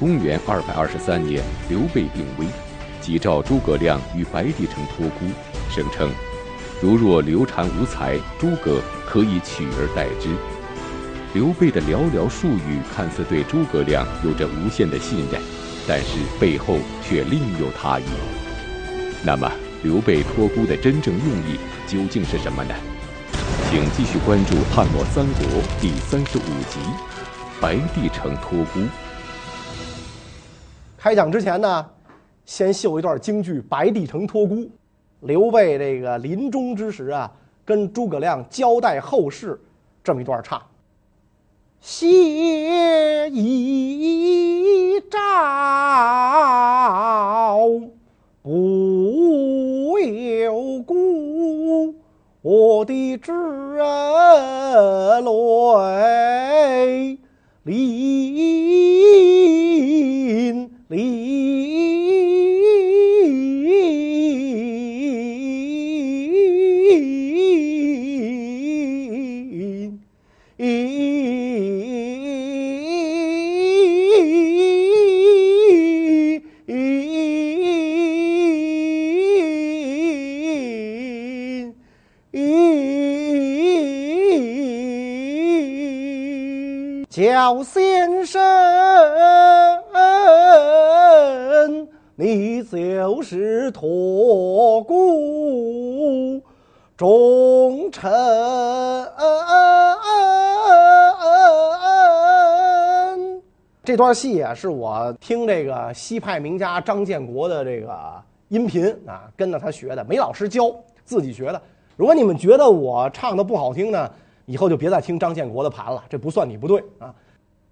公元二百二十三年，刘备病危，急召诸葛亮与白帝城托孤，声称，如若刘禅无才，诸葛可以取而代之。刘备的寥寥数语看似对诸葛亮有着无限的信任，但是背后却另有他意。那么，刘备托孤的真正用意究竟是什么呢？请继续关注《汉末三国》第三十五集《白帝城托孤》。开讲之前呢，先秀一段京剧《白帝城托孤》。刘备这个临终之时啊，跟诸葛亮交代后事，这么一段唱：谢遗诏不由故，我的挚人泪离漓。焦先生，你就是托孤忠臣。这段戏啊，是我听这个西派名家张建国的这个音频啊，跟着他学的，没老师教，自己学的。如果你们觉得我唱的不好听呢，以后就别再听张建国的盘了，这不算你不对啊。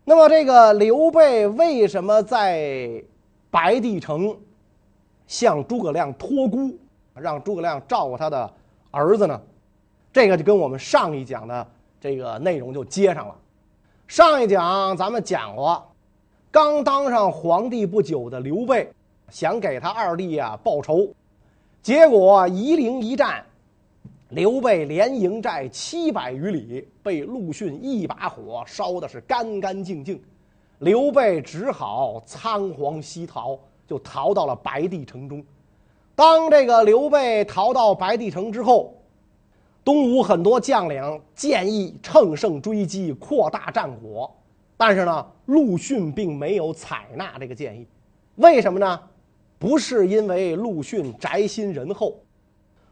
那么这个刘备为什么在白帝城向诸葛亮托孤，让诸葛亮照顾他的儿子呢？这个就跟我们上一讲的这个内容就接上了。上一讲咱们讲过，刚当上皇帝不久的刘备想给他二弟啊报仇，结果夷陵一战。刘备连营寨七百余里，被陆逊一把火烧的是干干净净，刘备只好仓皇西逃，就逃到了白帝城中。当这个刘备逃到白帝城之后，东吴很多将领建议乘胜追击，扩大战果，但是呢，陆逊并没有采纳这个建议。为什么呢？不是因为陆逊宅心仁厚。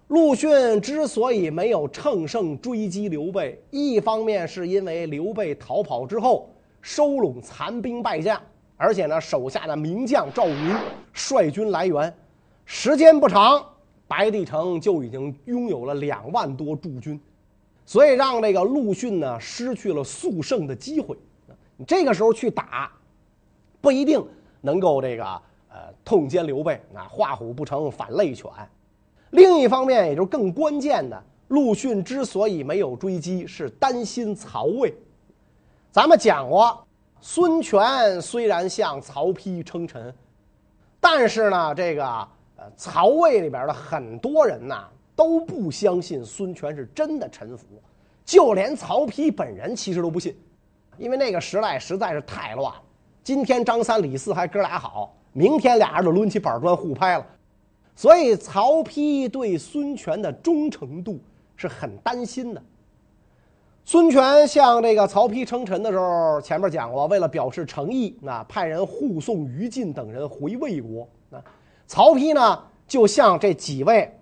陆逊之所以没有乘胜追击刘备，一方面是因为刘备逃跑之后收拢残兵败将，而且呢，手下的名将赵云率军来援，时间不长，白帝城就已经拥有了两万多驻军，所以让这个陆逊呢失去了速胜的机会。你这个时候去打，不一定能够这个呃痛歼刘备，那画虎不成反类犬。另一方面，也就更关键的，陆逊之所以没有追击，是担心曹魏。咱们讲过，孙权虽然向曹丕称臣，但是呢，这个呃，曹魏里边的很多人呐都不相信孙权是真的臣服，就连曹丕本人其实都不信，因为那个时代实在是太乱了。今天张三李四还哥俩好，明天俩人就抡起板砖互拍了。所以曹丕对孙权的忠诚度是很担心的。孙权向这个曹丕称臣的时候，前面讲过，为了表示诚意，那派人护送于禁等人回魏国。啊，曹丕呢就向这几位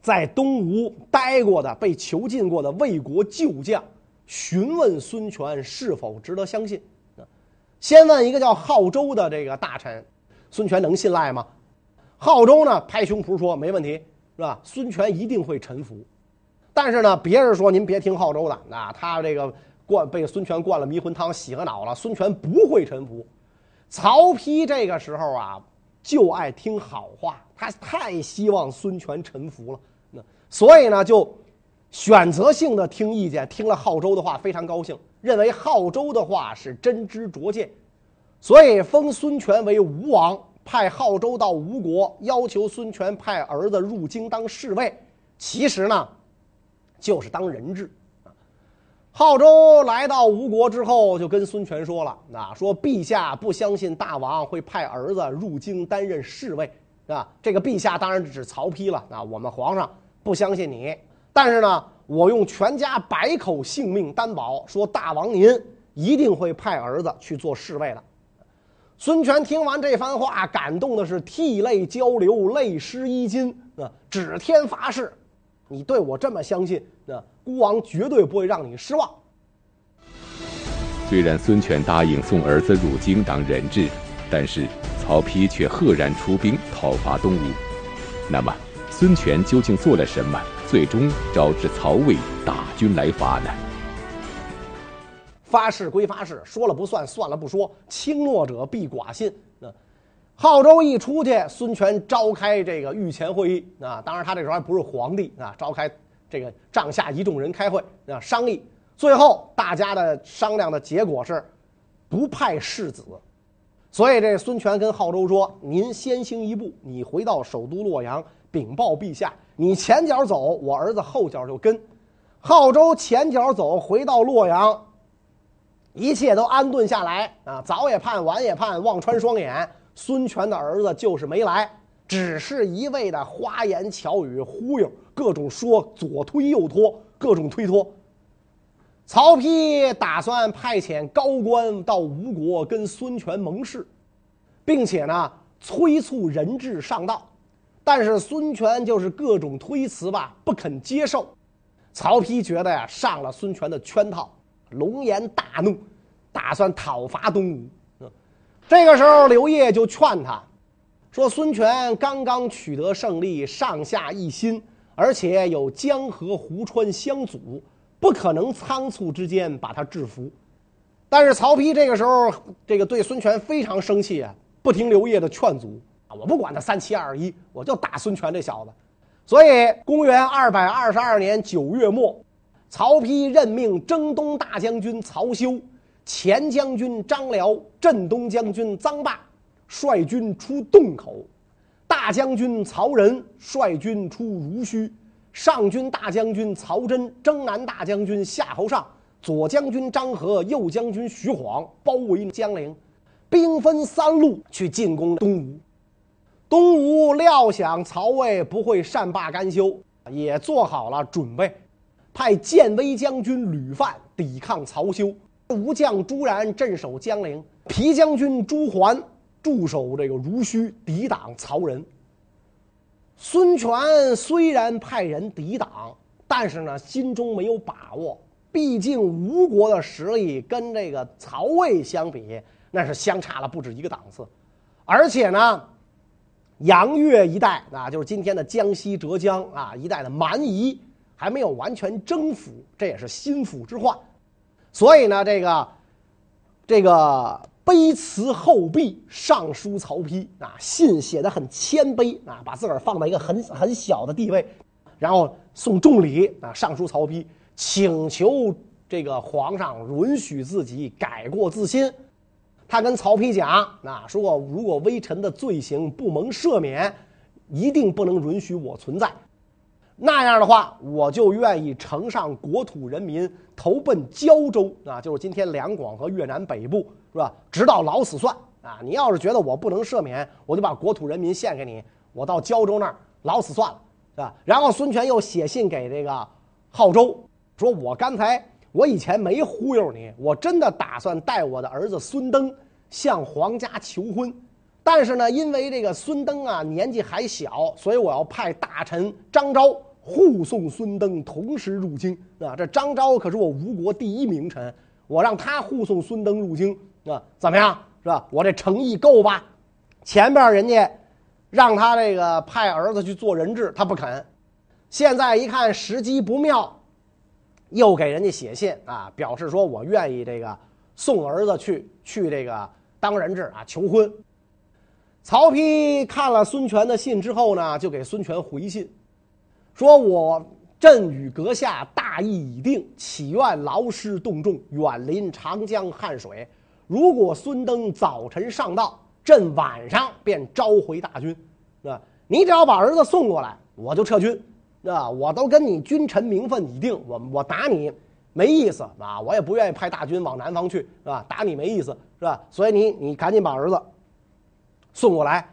在东吴待过的、被囚禁过的魏国旧将询问孙权是否值得相信。先问一个叫浩周的这个大臣，孙权能信赖吗？浩周呢，拍胸脯说没问题，是吧？孙权一定会臣服。但是呢，别人说您别听郜周的，那他这个灌被孙权灌了迷魂汤，洗个脑了。孙权不会臣服。曹丕这个时候啊，就爱听好话，他太希望孙权臣服了。那所以呢，就选择性的听意见，听了浩周的话，非常高兴，认为浩周的话是真知灼见，所以封孙权为吴王。派浩周到吴国，要求孙权派儿子入京当侍卫，其实呢，就是当人质。浩州来到吴国之后，就跟孙权说了：“啊，说陛下不相信大王会派儿子入京担任侍卫，啊，这个陛下当然指曹丕了。啊，我们皇上不相信你，但是呢，我用全家百口性命担保，说大王您一定会派儿子去做侍卫的。”孙权听完这番话，感动的是涕泪交流，泪湿衣襟啊！指天发誓，你对我这么相信，那孤王绝对不会让你失望。虽然孙权答应送儿子入京当人质，但是曹丕却赫然出兵讨伐东吴。那么，孙权究竟做了什么，最终招致曹魏大军来伐呢？发誓归发誓，说了不算，算了不说，轻诺者必寡信。那浩州一出去，孙权召开这个御前会议啊，当然他这时候还不是皇帝啊，召开这个帐下一众人开会啊商议。最后大家的商量的结果是，不派世子。所以这孙权跟浩州说：“您先行一步，你回到首都洛阳禀报陛下，你前脚走，我儿子后脚就跟。”浩州前脚走，回到洛阳。一切都安顿下来啊，早也盼，晚也盼，望穿双眼。孙权的儿子就是没来，只是一味的花言巧语忽悠，各种说左推右拖，各种推脱。曹丕打算派遣高官到吴国跟孙权盟誓，并且呢催促人质上道，但是孙权就是各种推辞吧，不肯接受。曹丕觉得呀，上了孙权的圈套。龙颜大怒，打算讨伐东吴。这个时候刘烨就劝他，说：“孙权刚刚取得胜利，上下一心，而且有江河湖川相阻，不可能仓促之间把他制服。”但是曹丕这个时候，这个对孙权非常生气啊，不听刘烨的劝阻啊，我不管他三七二十一，我就打孙权这小子。所以，公元二百二十二年九月末。曹丕任命征东大将军曹休、前将军张辽、镇东将军臧霸率军出洞口，大将军曹仁率军出濡须，上军大将军曹真、征南大将军夏侯尚、左将军张合、右将军徐晃包围江陵，兵分三路去进攻东吴。东吴料想曹魏不会善罢甘休，也做好了准备。派建威将军吕范抵抗曹休，吴将朱然镇守江陵，皮将军朱桓驻守这个濡须，抵挡曹仁。孙权虽然派人抵挡，但是呢，心中没有把握，毕竟吴国的实力跟这个曹魏相比，那是相差了不止一个档次，而且呢，杨越一带啊，就是今天的江西、浙江啊一带的蛮夷。还没有完全征服，这也是心腹之患。所以呢，这个这个卑辞厚毕上书曹丕啊，信写的很谦卑啊，把自个儿放在一个很很小的地位，然后送重礼啊，上书曹丕，请求这个皇上允许自己改过自新。他跟曹丕讲啊，说如果微臣的罪行不蒙赦免，一定不能允许我存在。那样的话，我就愿意呈上国土人民投奔交州啊，就是今天两广和越南北部，是吧？直到老死算啊！你要是觉得我不能赦免，我就把国土人民献给你，我到胶州那儿老死算了，是吧？然后孙权又写信给这个浩州，说我刚才我以前没忽悠你，我真的打算带我的儿子孙登向皇家求婚。但是呢，因为这个孙登啊年纪还小，所以我要派大臣张昭护送孙登同时入京啊。这张昭可是我吴国第一名臣，我让他护送孙登入京啊，怎么样？是吧？我这诚意够吧？前边人家让他这个派儿子去做人质，他不肯。现在一看时机不妙，又给人家写信啊，表示说我愿意这个送儿子去去这个当人质啊，求婚。曹丕看了孙权的信之后呢，就给孙权回信，说：“我朕与阁下大义已定，岂愿劳师动众，远临长江汉水。如果孙登早晨上道，朕晚上便召回大军。啊，你只要把儿子送过来，我就撤军。啊，我都跟你君臣名分已定，我我打你，没意思啊，我也不愿意派大军往南方去，是吧？打你没意思，是吧？所以你你赶紧把儿子送过来。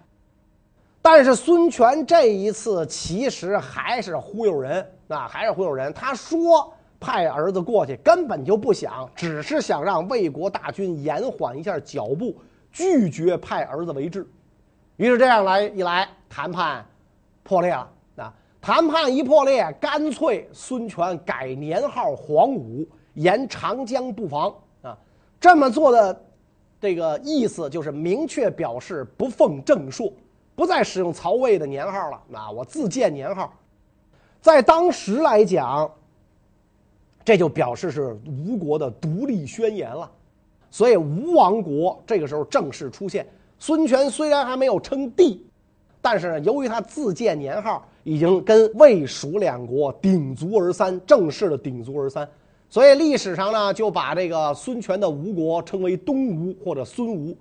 但是孙权这一次其实还是忽悠人啊，还是忽悠人。他说派儿子过去，根本就不想，只是想让魏国大军延缓一下脚步，拒绝派儿子为质。于是这样来一来，谈判破裂了。啊谈判一破裂，干脆孙权改年号黄武，沿长江布防啊。这么做的这个意思就是明确表示不奉正朔，不再使用曹魏的年号了。啊，我自建年号，在当时来讲，这就表示是吴国的独立宣言了。所以吴王国这个时候正式出现。孙权虽然还没有称帝，但是呢，由于他自建年号。已经跟魏、蜀两国鼎足而三，正式的鼎足而三，所以历史上呢就把这个孙权的吴国称为东吴或者孙吴，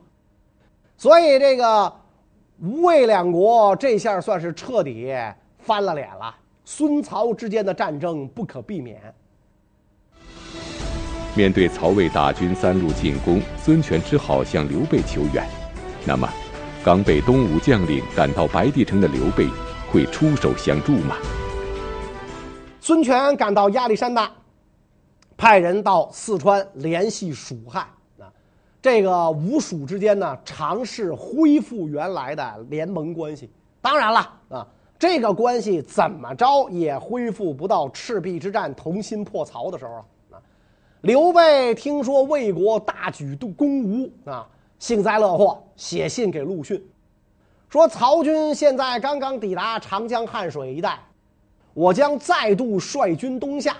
所以这个吴魏两国这下算是彻底翻了脸了。孙曹之间的战争不可避免。面对曹魏大军三路进攻，孙权只好向刘备求援。那么，刚被东吴将领赶到白帝城的刘备。会出手相助吗？孙权赶到亚历山大，派人到四川联系蜀汉啊，这个吴蜀之间呢，尝试恢复原来的联盟关系。当然了啊，这个关系怎么着也恢复不到赤壁之战同心破曹的时候啊。刘备听说魏国大举攻吴啊，幸灾乐祸，写信给陆逊。说曹军现在刚刚抵达长江汉水一带，我将再度率军东下。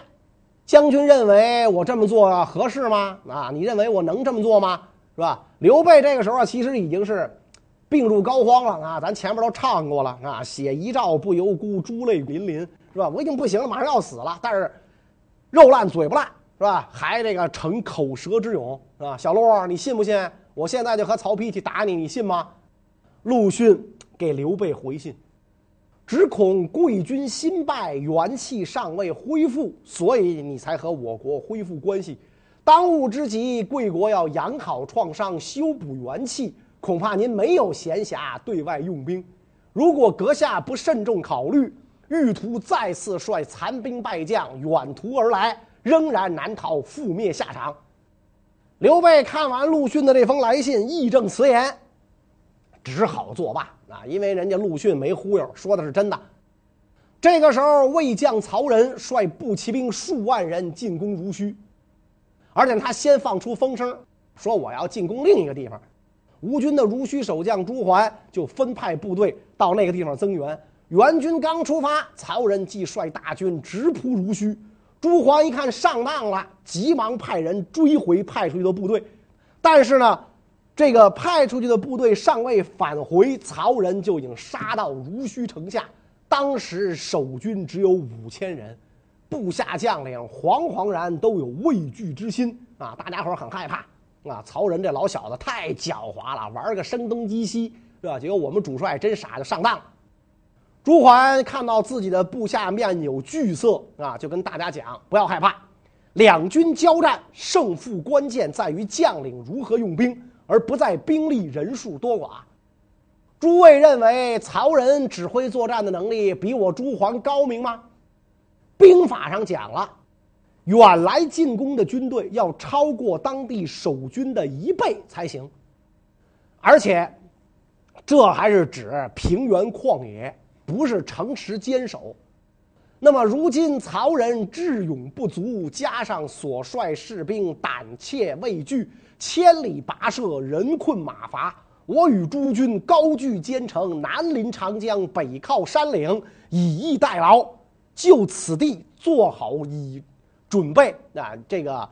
将军认为我这么做合适吗？啊，你认为我能这么做吗？是吧？刘备这个时候其实已经是病入膏肓了啊！咱前面都唱过了啊，写遗诏不由孤，珠泪淋淋，是吧？我已经不行了，马上要死了，但是肉烂嘴不烂，是吧？还这个逞口舌之勇，是吧？小陆，你信不信？我现在就和曹丕去打你，你信吗？陆逊给刘备回信，只恐贵军新败，元气尚未恢复，所以你才和我国恢复关系。当务之急，贵国要养好创伤，修补元气，恐怕您没有闲暇对外用兵。如果阁下不慎重考虑，欲图再次率残兵败将远途而来，仍然难逃覆灭下场。刘备看完陆逊的这封来信，义正辞严。只好作罢啊！因为人家陆逊没忽悠，说的是真的。这个时候，魏将曹仁率步骑兵数万人进攻濡须，而且他先放出风声，说我要进攻另一个地方。吴军的濡须守将朱桓就分派部队到那个地方增援。援军刚出发，曹仁即率大军直扑濡须。朱桓一看上当了，急忙派人追回派出去的部队，但是呢。这个派出去的部队尚未返回，曹仁就已经杀到濡须城下。当时守军只有五千人，部下将领惶惶然都有畏惧之心啊！大家伙很害怕啊！曹仁这老小子太狡猾了，玩个声东击西，是吧？结果我们主帅真傻，就上当了。朱桓看到自己的部下面有惧色啊，就跟大家讲：不要害怕，两军交战，胜负关键在于将领如何用兵。而不在兵力人数多寡。诸位认为曹仁指挥作战的能力比我朱桓高明吗？兵法上讲了，远来进攻的军队要超过当地守军的一倍才行。而且，这还是指平原旷野，不是城池坚守。那么如今曹仁智勇不足，加上所率士兵胆怯畏惧。千里跋涉，人困马乏。我与诸军高踞坚城，南临长江，北靠山岭，以逸待劳。就此地做好以准备啊！这个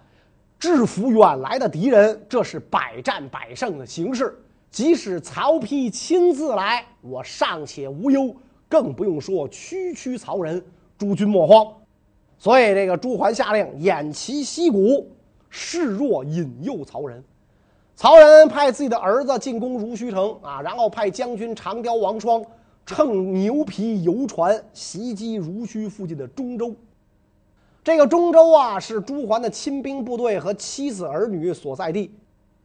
制服远来的敌人，这是百战百胜的形势。即使曹丕亲自来，我尚且无忧，更不用说区区曹仁。诸军莫慌。所以，这个朱桓下令偃旗息鼓。示弱引诱曹仁，曹仁派自己的儿子进攻濡须城啊，然后派将军长刁王双乘牛皮游船袭击濡须附近的中州。这个中州啊，是朱桓的亲兵部队和妻子儿女所在地。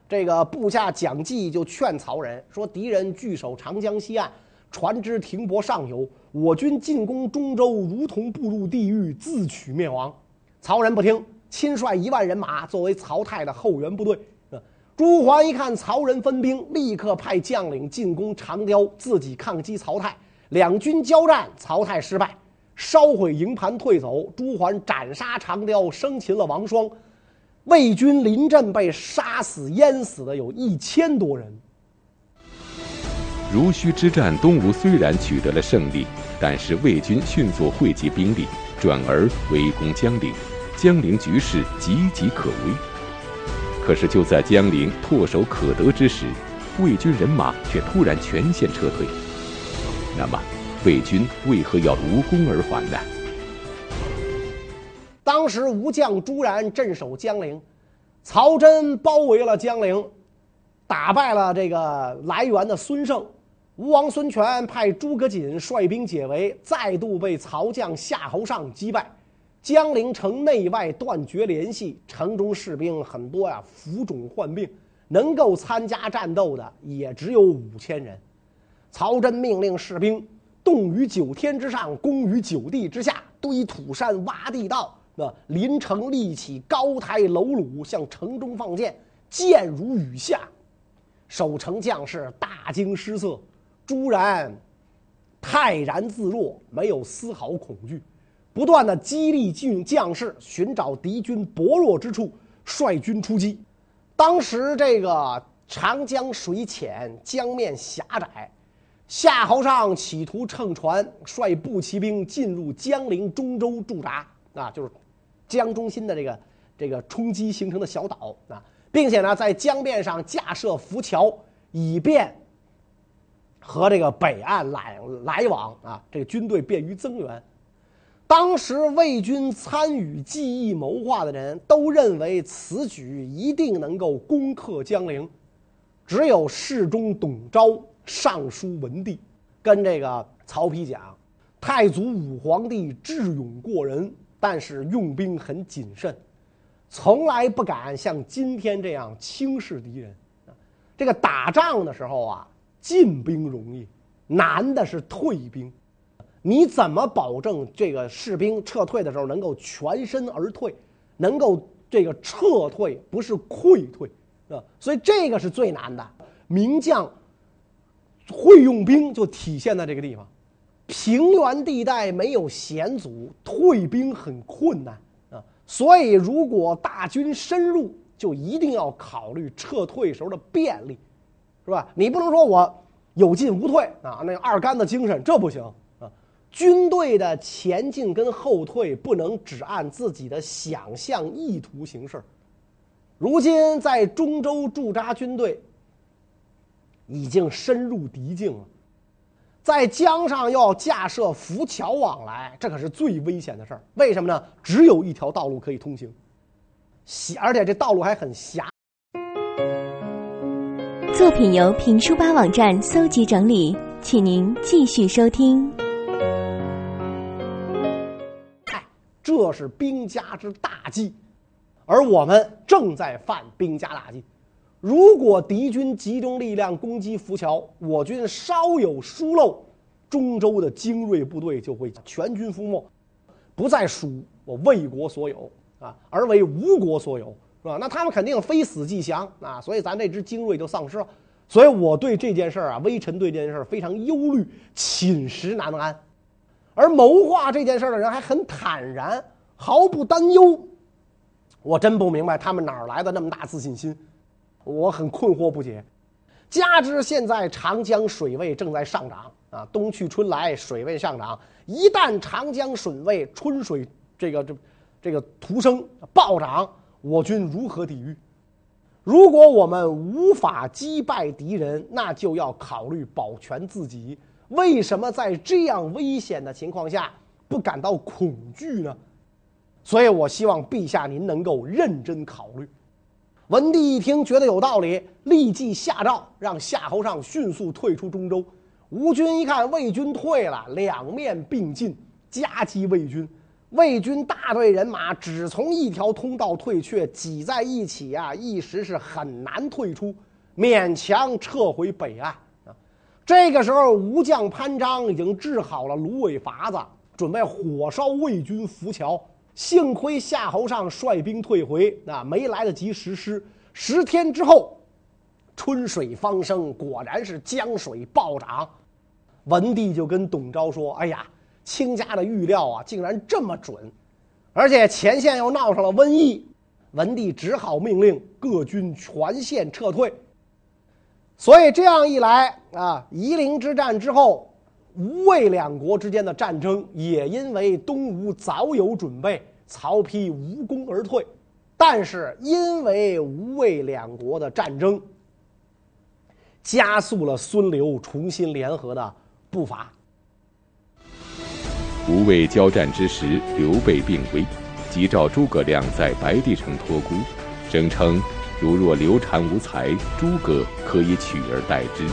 这个部下蒋济就劝曹仁说：“敌人据守长江西岸，船只停泊上游，我军进攻中州，如同步入地狱，自取灭亡。”曹仁不听，亲率一万人马作为曹太的后援部队。朱桓一看曹仁分兵，立刻派将领进攻长雕，自己抗击曹太。两军交战，曹太失败，烧毁营盘退走。朱桓斩杀长雕，生擒了王双。魏军临阵被杀死淹死的有一千多人。濡须之战，东吴虽然取得了胜利，但是魏军迅速汇集兵力，转而围攻江陵，江陵局势岌岌可危。可是就在江陵唾手可得之时，魏军人马却突然全线撤退。那么，魏军为何要无功而返呢？当时吴将朱然镇守江陵，曹真包围了江陵，打败了这个来援的孙胜。吴王孙权派诸葛瑾率兵解围，再度被曹将夏侯尚击败。江陵城内外断绝联系，城中士兵很多呀，浮肿患病，能够参加战斗的也只有五千人。曹真命令士兵动于九天之上，攻于九地之下，堆土山，挖地道。那临城立起高台楼橹，向城中放箭，箭如雨下。守城将士大惊失色，朱然泰然自若，没有丝毫恐惧，不断的激励军将士寻找敌军薄弱之处，率军出击。当时这个长江水浅，江面狭窄，夏侯尚企图乘船率步骑兵进入江陵中州驻扎，啊，就是。江中心的这个这个冲击形成的小岛啊，并且呢，在江面上架设浮桥，以便和这个北岸来来往啊，这个军队便于增援。当时魏军参与计议谋划的人都认为此举一定能够攻克江陵，只有侍中董昭、尚书文帝跟这个曹丕讲：“太祖武皇帝智勇过人。”但是用兵很谨慎，从来不敢像今天这样轻视敌人。这个打仗的时候啊，进兵容易，难的是退兵。你怎么保证这个士兵撤退的时候能够全身而退，能够这个撤退不是溃退啊？所以这个是最难的。名将会用兵，就体现在这个地方。平原地带没有险阻，退兵很困难啊。所以，如果大军深入，就一定要考虑撤退时候的便利，是吧？你不能说我有进无退啊，那二杆子精神这不行啊。军队的前进跟后退不能只按自己的想象意图行事。如今在中州驻扎军队已经深入敌境了。在江上要架设浮桥往来，这可是最危险的事儿。为什么呢？只有一条道路可以通行，狭，而且这道路还很狭。作品由评书吧网站搜集整理，请您继续收听。嗨，这是兵家之大忌，而我们正在犯兵家大忌。如果敌军集中力量攻击浮桥，我军稍有疏漏，中州的精锐部队就会全军覆没，不再属我魏国所有啊，而为吴国所有，是吧？那他们肯定非死即降啊，所以咱这支精锐就丧失了。所以我对这件事儿啊，微臣对这件事儿非常忧虑，寝食难安。而谋划这件事儿的人还很坦然，毫不担忧。我真不明白他们哪儿来的那么大自信心。我很困惑不解，加之现在长江水位正在上涨啊，冬去春来，水位上涨。一旦长江水位春水这个这这个徒升暴涨，我军如何抵御？如果我们无法击败敌人，那就要考虑保全自己。为什么在这样危险的情况下不感到恐惧呢？所以我希望陛下您能够认真考虑。文帝一听，觉得有道理，立即下诏让夏侯尚迅速退出中州。吴军一看魏军退了，两面并进，夹击魏军。魏军大队人马只从一条通道退却，挤在一起啊，一时是很难退出，勉强撤回北岸啊。这个时候，吴将潘璋已经制好了芦苇筏子，准备火烧魏军浮桥。幸亏夏侯尚率兵退回，啊，没来得及实施。十天之后，春水方生，果然是江水暴涨。文帝就跟董昭说：“哎呀，亲家的预料啊，竟然这么准，而且前线又闹上了瘟疫。”文帝只好命令各军全线撤退。所以这样一来啊，夷陵之战之后。吴魏两国之间的战争也因为东吴早有准备，曹丕无功而退。但是因为吴魏两国的战争，加速了孙刘重新联合的步伐。吴魏交战之时，刘备病危，急召诸葛亮在白帝城托孤，声称如若刘禅无才，诸葛可以取而代之。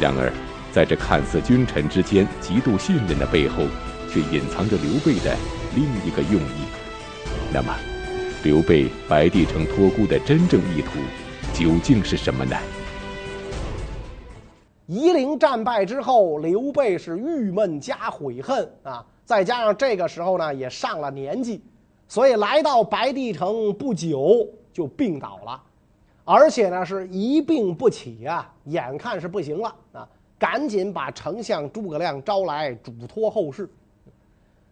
然而。在这看似君臣之间极度信任的背后，却隐藏着刘备的另一个用意。那么，刘备白帝城托孤的真正意图究竟是什么呢？夷陵战败之后，刘备是郁闷加悔恨啊，再加上这个时候呢也上了年纪，所以来到白帝城不久就病倒了，而且呢是一病不起啊，眼看是不行了啊。赶紧把丞相诸葛亮招来，嘱托后事。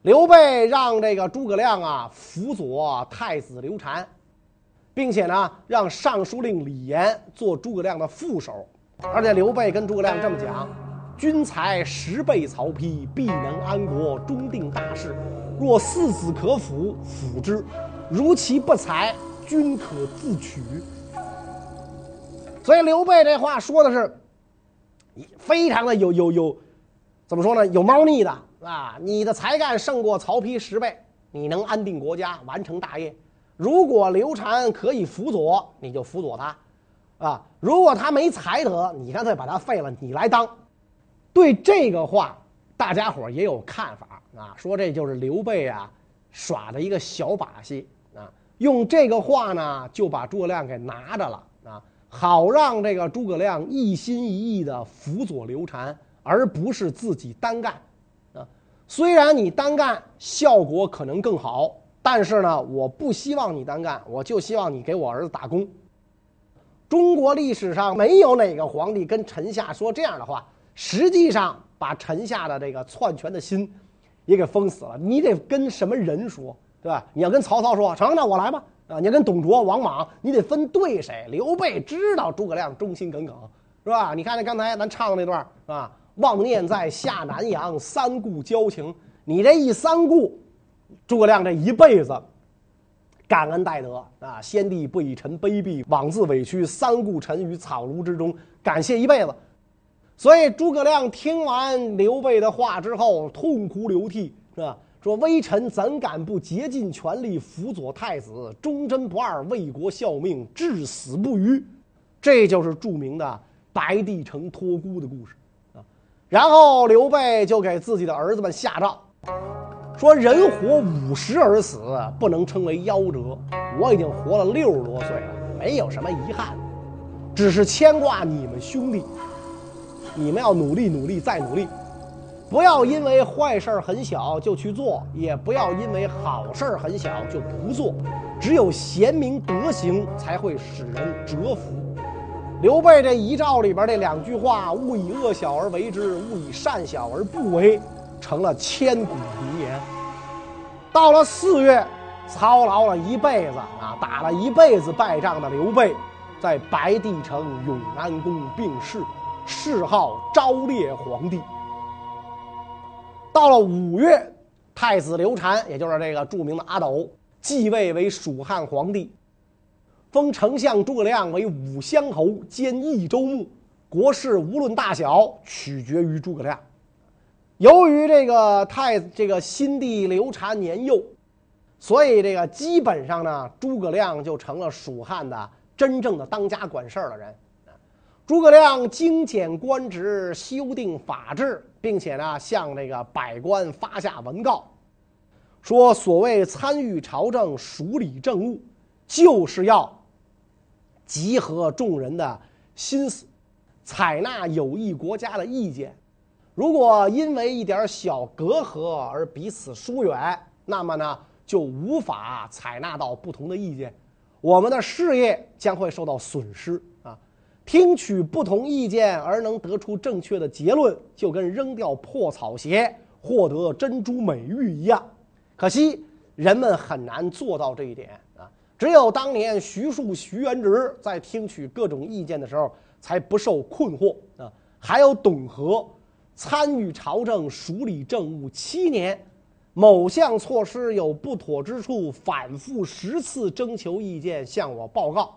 刘备让这个诸葛亮啊辅佐太子刘禅，并且呢让尚书令李严做诸葛亮的副手。而且刘备跟诸葛亮这么讲：“君才十倍曹丕，必能安国，终定大事。若四子可辅，辅之；如其不才，君可自取。”所以刘备这话说的是。非常的有有有，怎么说呢？有猫腻的啊！你的才干胜过曹丕十倍，你能安定国家，完成大业。如果刘禅可以辅佐，你就辅佐他，啊！如果他没才德，你干脆把他废了，你来当。对这个话，大家伙也有看法啊，说这就是刘备啊耍的一个小把戏啊，用这个话呢就把诸葛亮给拿着了啊。好让这个诸葛亮一心一意的辅佐刘禅，而不是自己单干，啊，虽然你单干效果可能更好，但是呢，我不希望你单干，我就希望你给我儿子打工。中国历史上没有哪个皇帝跟臣下说这样的话，实际上把臣下的这个篡权的心也给封死了。你得跟什么人说，对吧？你要跟曹操说，成，那我来吧。啊，你要跟董卓、王莽，你得分对谁。刘备知道诸葛亮忠心耿耿，是吧？你看那刚才咱唱的那段，是吧？忘念在下南阳，三顾交情。你这一三顾，诸葛亮这一辈子感恩戴德啊！先帝不以臣卑鄙，枉自委屈，三顾臣于草庐之中，感谢一辈子。所以诸葛亮听完刘备的话之后，痛哭流涕，是吧？说微臣怎敢不竭尽全力辅佐太子，忠贞不二，为国效命，至死不渝。这就是著名的白帝城托孤的故事啊。然后刘备就给自己的儿子们下诏，说人活五十而死，不能称为夭折。我已经活了六十多岁了，没有什么遗憾，只是牵挂你们兄弟。你们要努力努力再努力。不要因为坏事儿很小就去做，也不要因为好事儿很小就不做。只有贤明德行才会使人折服。刘备这遗诏里边这两句话：“勿以恶小而为之，勿以善小而不为”，成了千古名言。到了四月，操劳了一辈子啊，打了一辈子败仗的刘备，在白帝城永安宫病逝，谥号昭烈皇帝。到了五月，太子刘禅，也就是这个著名的阿斗，继位为蜀汉皇帝，封丞相诸葛亮为武乡侯兼益州牧，国事无论大小，取决于诸葛亮。由于这个太这个新帝刘禅年幼，所以这个基本上呢，诸葛亮就成了蜀汉的真正的当家管事儿的人。诸葛亮精简官职，修订法制，并且呢，向这个百官发下文告，说所谓参与朝政、署理政务，就是要集合众人的心思，采纳有益国家的意见。如果因为一点小隔阂而彼此疏远，那么呢，就无法采纳到不同的意见，我们的事业将会受到损失啊！听取不同意见而能得出正确的结论，就跟扔掉破草鞋获得珍珠美玉一样。可惜人们很难做到这一点啊！只有当年徐庶、徐元直在听取各种意见的时候，才不受困惑啊！还有董和参与朝政、署理政务七年。某项措施有不妥之处，反复十次征求意见，向我报告。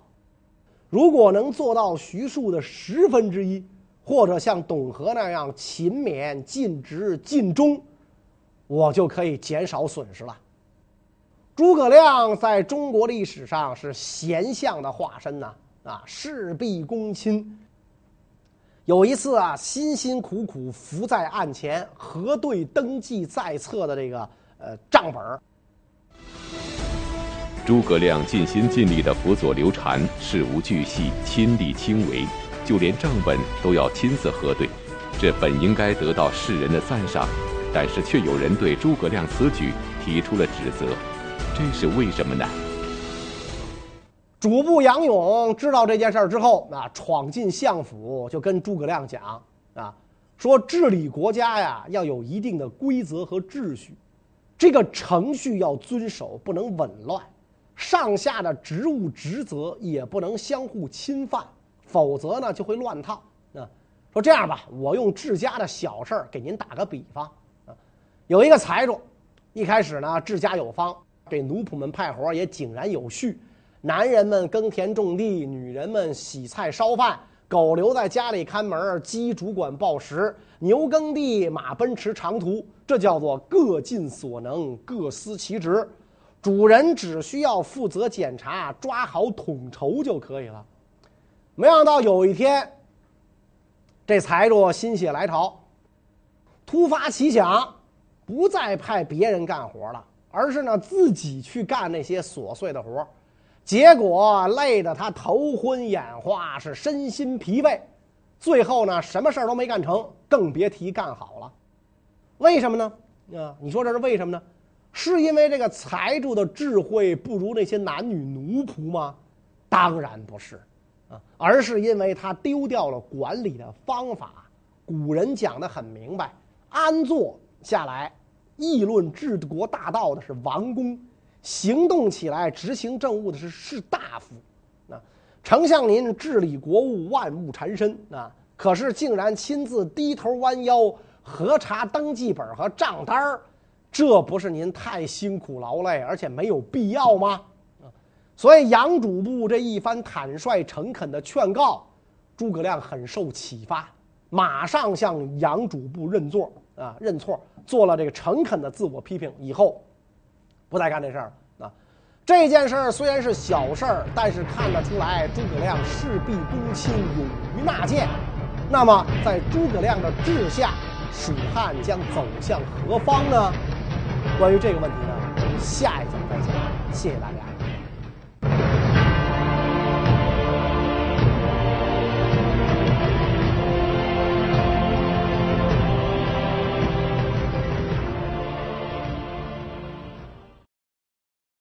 如果能做到徐庶的十分之一，或者像董和那样勤勉、尽职、尽忠，我就可以减少损失了。诸葛亮在中国历史上是贤相的化身呐，啊，事必躬亲。有一次啊，辛辛苦苦伏在案前核对登记在册的这个呃账本。诸葛亮尽心尽力地辅佐刘禅，事无巨细，亲力亲为，就连账本都要亲自核对。这本应该得到世人的赞赏，但是却有人对诸葛亮此举提出了指责，这是为什么呢？主簿杨勇知道这件事儿之后，啊，闯进相府就跟诸葛亮讲啊，说治理国家呀，要有一定的规则和秩序，这个程序要遵守，不能紊乱，上下的职务职责也不能相互侵犯，否则呢就会乱套。啊，说这样吧，我用治家的小事儿给您打个比方啊，有一个财主，一开始呢治家有方，给奴仆们派活也井然有序。男人们耕田种地，女人们洗菜烧饭，狗留在家里看门，鸡主管报时，牛耕地，马奔驰长途，这叫做各尽所能，各司其职。主人只需要负责检查，抓好统筹就可以了。没想到有一天，这财主心血来潮，突发奇想，不再派别人干活了，而是呢自己去干那些琐碎的活。结果累得他头昏眼花，是身心疲惫，最后呢，什么事儿都没干成，更别提干好了。为什么呢？啊，你说这是为什么呢？是因为这个财主的智慧不如那些男女奴仆吗？当然不是，啊，而是因为他丢掉了管理的方法。古人讲得很明白，安坐下来议论治国大道的是王公。行动起来执行政务的是士大夫，啊，丞相您治理国务万物缠身啊，可是竟然亲自低头弯腰核查登记本和账单儿，这不是您太辛苦劳累，而且没有必要吗？啊，所以杨主簿这一番坦率诚恳的劝告，诸葛亮很受启发，马上向杨主簿认错啊，认错，做了这个诚恳的自我批评，以后。不再干这事儿啊！这件事儿虽然是小事儿，但是看得出来诸葛亮事必躬亲，勇于纳谏。那么，在诸葛亮的治下，蜀汉将走向何方呢？关于这个问题呢，下一讲再讲。谢谢大家。